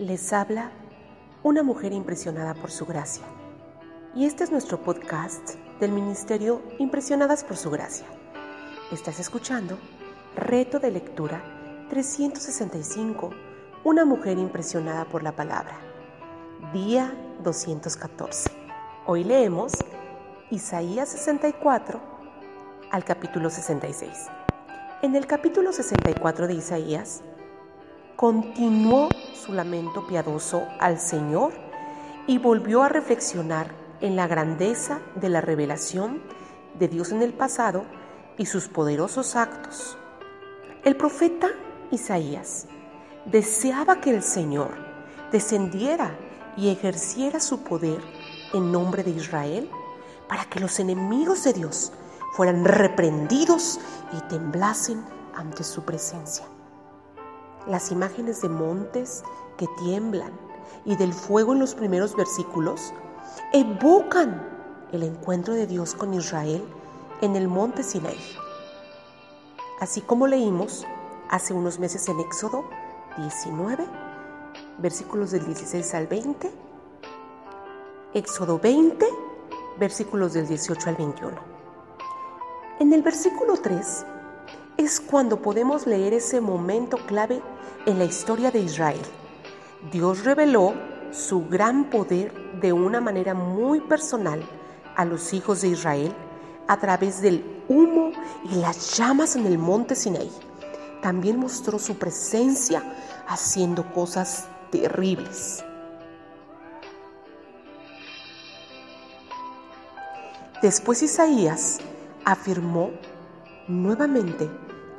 Les habla una mujer impresionada por su gracia. Y este es nuestro podcast del Ministerio Impresionadas por su gracia. Estás escuchando Reto de Lectura 365, una mujer impresionada por la palabra. Día 214. Hoy leemos Isaías 64 al capítulo 66. En el capítulo 64 de Isaías, continuó su lamento piadoso al Señor y volvió a reflexionar en la grandeza de la revelación de Dios en el pasado y sus poderosos actos. El profeta Isaías deseaba que el Señor descendiera y ejerciera su poder en nombre de Israel para que los enemigos de Dios fueran reprendidos y temblasen ante su presencia. Las imágenes de montes que tiemblan y del fuego en los primeros versículos evocan el encuentro de Dios con Israel en el monte Sinaí. Así como leímos hace unos meses en Éxodo 19, versículos del 16 al 20, Éxodo 20, versículos del 18 al 21. En el versículo 3 es cuando podemos leer ese momento clave en la historia de Israel. Dios reveló su gran poder de una manera muy personal a los hijos de Israel a través del humo y las llamas en el monte Sinaí. También mostró su presencia haciendo cosas terribles. Después Isaías afirmó nuevamente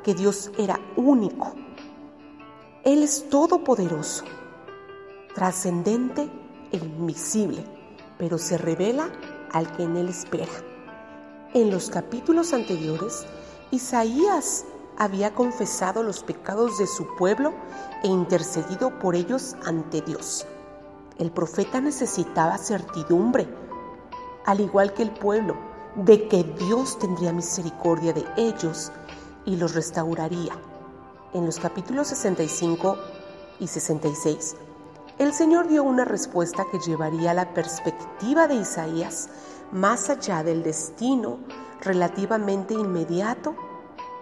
que Dios era único. Él es todopoderoso, trascendente e invisible, pero se revela al que en Él espera. En los capítulos anteriores, Isaías había confesado los pecados de su pueblo e intercedido por ellos ante Dios. El profeta necesitaba certidumbre, al igual que el pueblo, de que Dios tendría misericordia de ellos y los restauraría. En los capítulos 65 y 66, el Señor dio una respuesta que llevaría la perspectiva de Isaías más allá del destino relativamente inmediato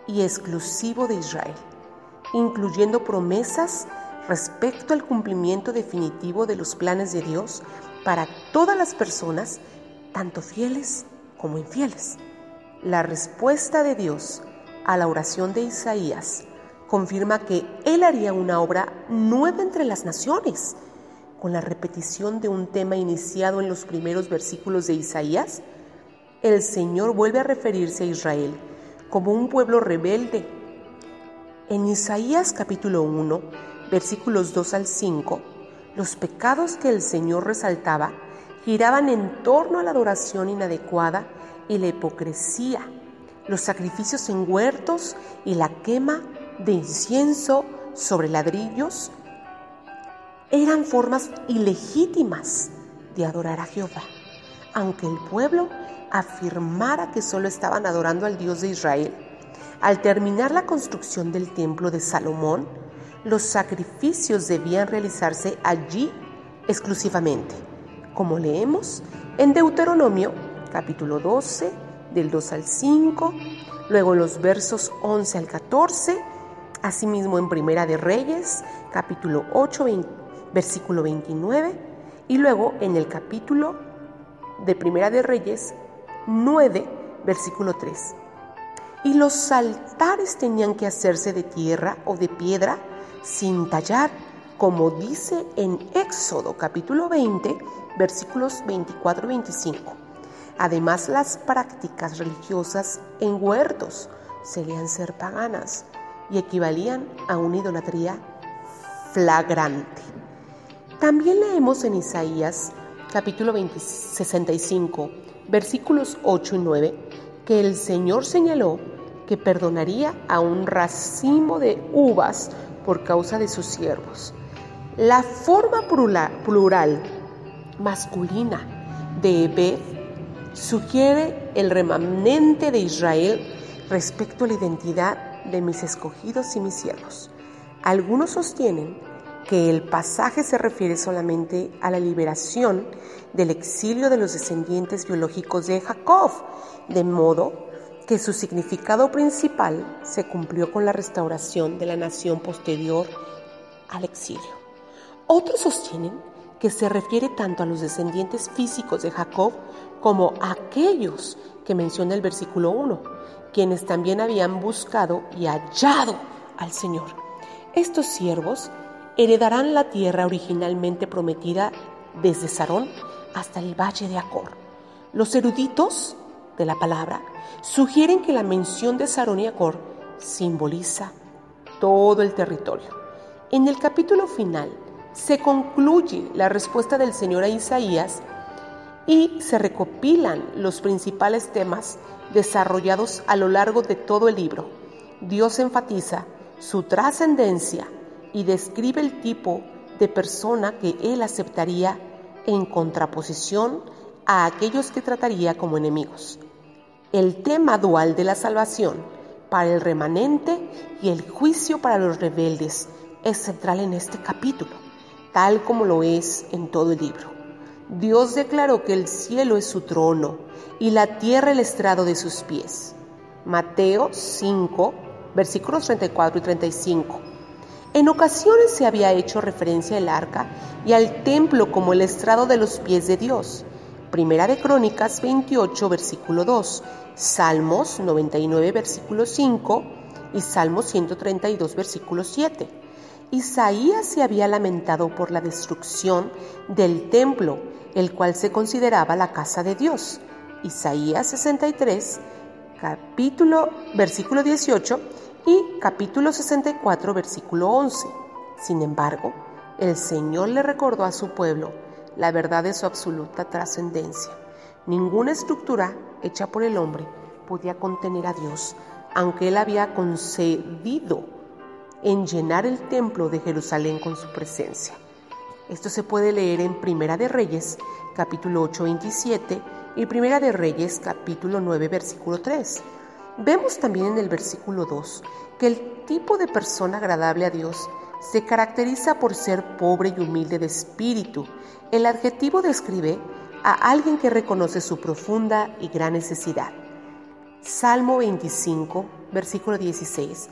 y exclusivo de Israel, incluyendo promesas respecto al cumplimiento definitivo de los planes de Dios para todas las personas, tanto fieles como infieles. La respuesta de Dios a la oración de Isaías confirma que Él haría una obra nueva entre las naciones. Con la repetición de un tema iniciado en los primeros versículos de Isaías, el Señor vuelve a referirse a Israel como un pueblo rebelde. En Isaías capítulo 1, versículos 2 al 5, los pecados que el Señor resaltaba giraban en torno a la adoración inadecuada y la hipocresía, los sacrificios en huertos y la quema de incienso sobre ladrillos eran formas ilegítimas de adorar a Jehová, aunque el pueblo afirmara que solo estaban adorando al Dios de Israel. Al terminar la construcción del templo de Salomón, los sacrificios debían realizarse allí exclusivamente como leemos en Deuteronomio capítulo 12, del 2 al 5, luego los versos 11 al 14, asimismo en Primera de Reyes capítulo 8, versículo 29, y luego en el capítulo de Primera de Reyes 9, versículo 3. Y los altares tenían que hacerse de tierra o de piedra sin tallar como dice en Éxodo capítulo 20, versículos 24 y 25. Además, las prácticas religiosas en huertos serían ser paganas y equivalían a una idolatría flagrante. También leemos en Isaías capítulo 65, versículos 8 y 9, que el Señor señaló que perdonaría a un racimo de uvas por causa de sus siervos. La forma plural masculina de Ebed sugiere el remanente de Israel respecto a la identidad de mis escogidos y mis siervos. Algunos sostienen que el pasaje se refiere solamente a la liberación del exilio de los descendientes biológicos de Jacob, de modo que su significado principal se cumplió con la restauración de la nación posterior al exilio. Otros sostienen que se refiere tanto a los descendientes físicos de Jacob como a aquellos que menciona el versículo 1, quienes también habían buscado y hallado al Señor. Estos siervos heredarán la tierra originalmente prometida desde Sarón hasta el valle de Acor. Los eruditos de la palabra sugieren que la mención de Sarón y Acor simboliza todo el territorio. En el capítulo final se concluye la respuesta del Señor a Isaías y se recopilan los principales temas desarrollados a lo largo de todo el libro. Dios enfatiza su trascendencia y describe el tipo de persona que él aceptaría en contraposición a aquellos que trataría como enemigos. El tema dual de la salvación para el remanente y el juicio para los rebeldes es central en este capítulo, tal como lo es en todo el libro. Dios declaró que el cielo es su trono y la tierra el estrado de sus pies. Mateo 5, versículos 34 y 35. En ocasiones se había hecho referencia al arca y al templo como el estrado de los pies de Dios. Primera de Crónicas 28, versículo 2, Salmos 99, versículo 5 y Salmos 132, versículo 7. Isaías se había lamentado por la destrucción del templo, el cual se consideraba la casa de Dios. Isaías 63, capítulo, versículo 18 y capítulo 64, versículo 11. Sin embargo, el Señor le recordó a su pueblo la verdad de su absoluta trascendencia. Ninguna estructura hecha por el hombre podía contener a Dios, aunque él había concedido en llenar el templo de Jerusalén con su presencia. Esto se puede leer en Primera de Reyes, capítulo 8, 27 y Primera de Reyes, capítulo 9, versículo 3. Vemos también en el versículo 2 que el tipo de persona agradable a Dios se caracteriza por ser pobre y humilde de espíritu. El adjetivo describe a alguien que reconoce su profunda y gran necesidad. Salmo 25, versículo 16.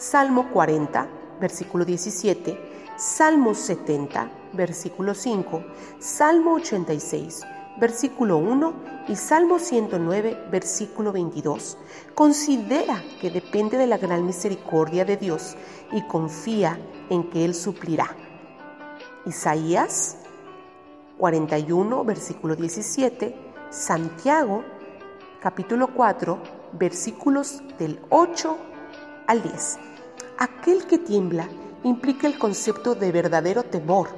Salmo 40, versículo 17. Salmo 70, versículo 5. Salmo 86, versículo 1 y Salmo 109, versículo 22, considera que depende de la gran misericordia de Dios y confía en que Él suplirá. Isaías 41, versículo 17, Santiago capítulo 4, versículos del 8 al 10. Aquel que tiembla implica el concepto de verdadero temor.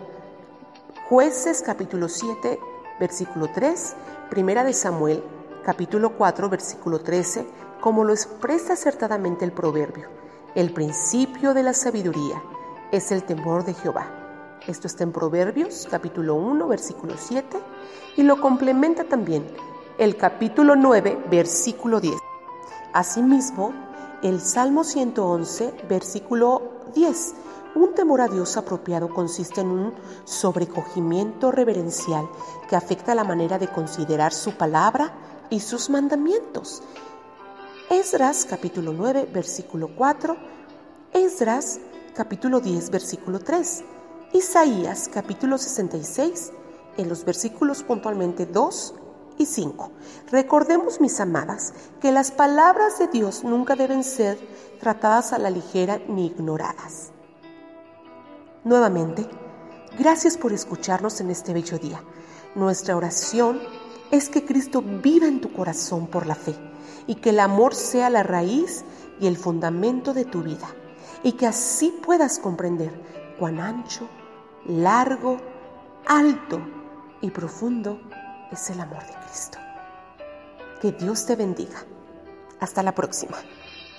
Jueces capítulo 7, versículo 3, Primera de Samuel, capítulo 4, versículo 13, como lo expresa acertadamente el proverbio. El principio de la sabiduría es el temor de Jehová. Esto está en Proverbios, capítulo 1, versículo 7, y lo complementa también el capítulo 9, versículo 10. Asimismo, el Salmo 111, versículo 10, un temor a Dios apropiado consiste en un sobrecogimiento reverencial que afecta la manera de considerar su palabra y sus mandamientos. Esdras capítulo 9 versículo 4, Esdras capítulo 10 versículo 3, Isaías capítulo 66 en los versículos puntualmente 2 y 5. Recordemos, mis amadas, que las palabras de Dios nunca deben ser tratadas a la ligera ni ignoradas. Nuevamente, gracias por escucharnos en este bello día. Nuestra oración es que Cristo viva en tu corazón por la fe y que el amor sea la raíz y el fundamento de tu vida y que así puedas comprender cuán ancho, largo, alto y profundo es el amor de Cristo. Que Dios te bendiga. Hasta la próxima.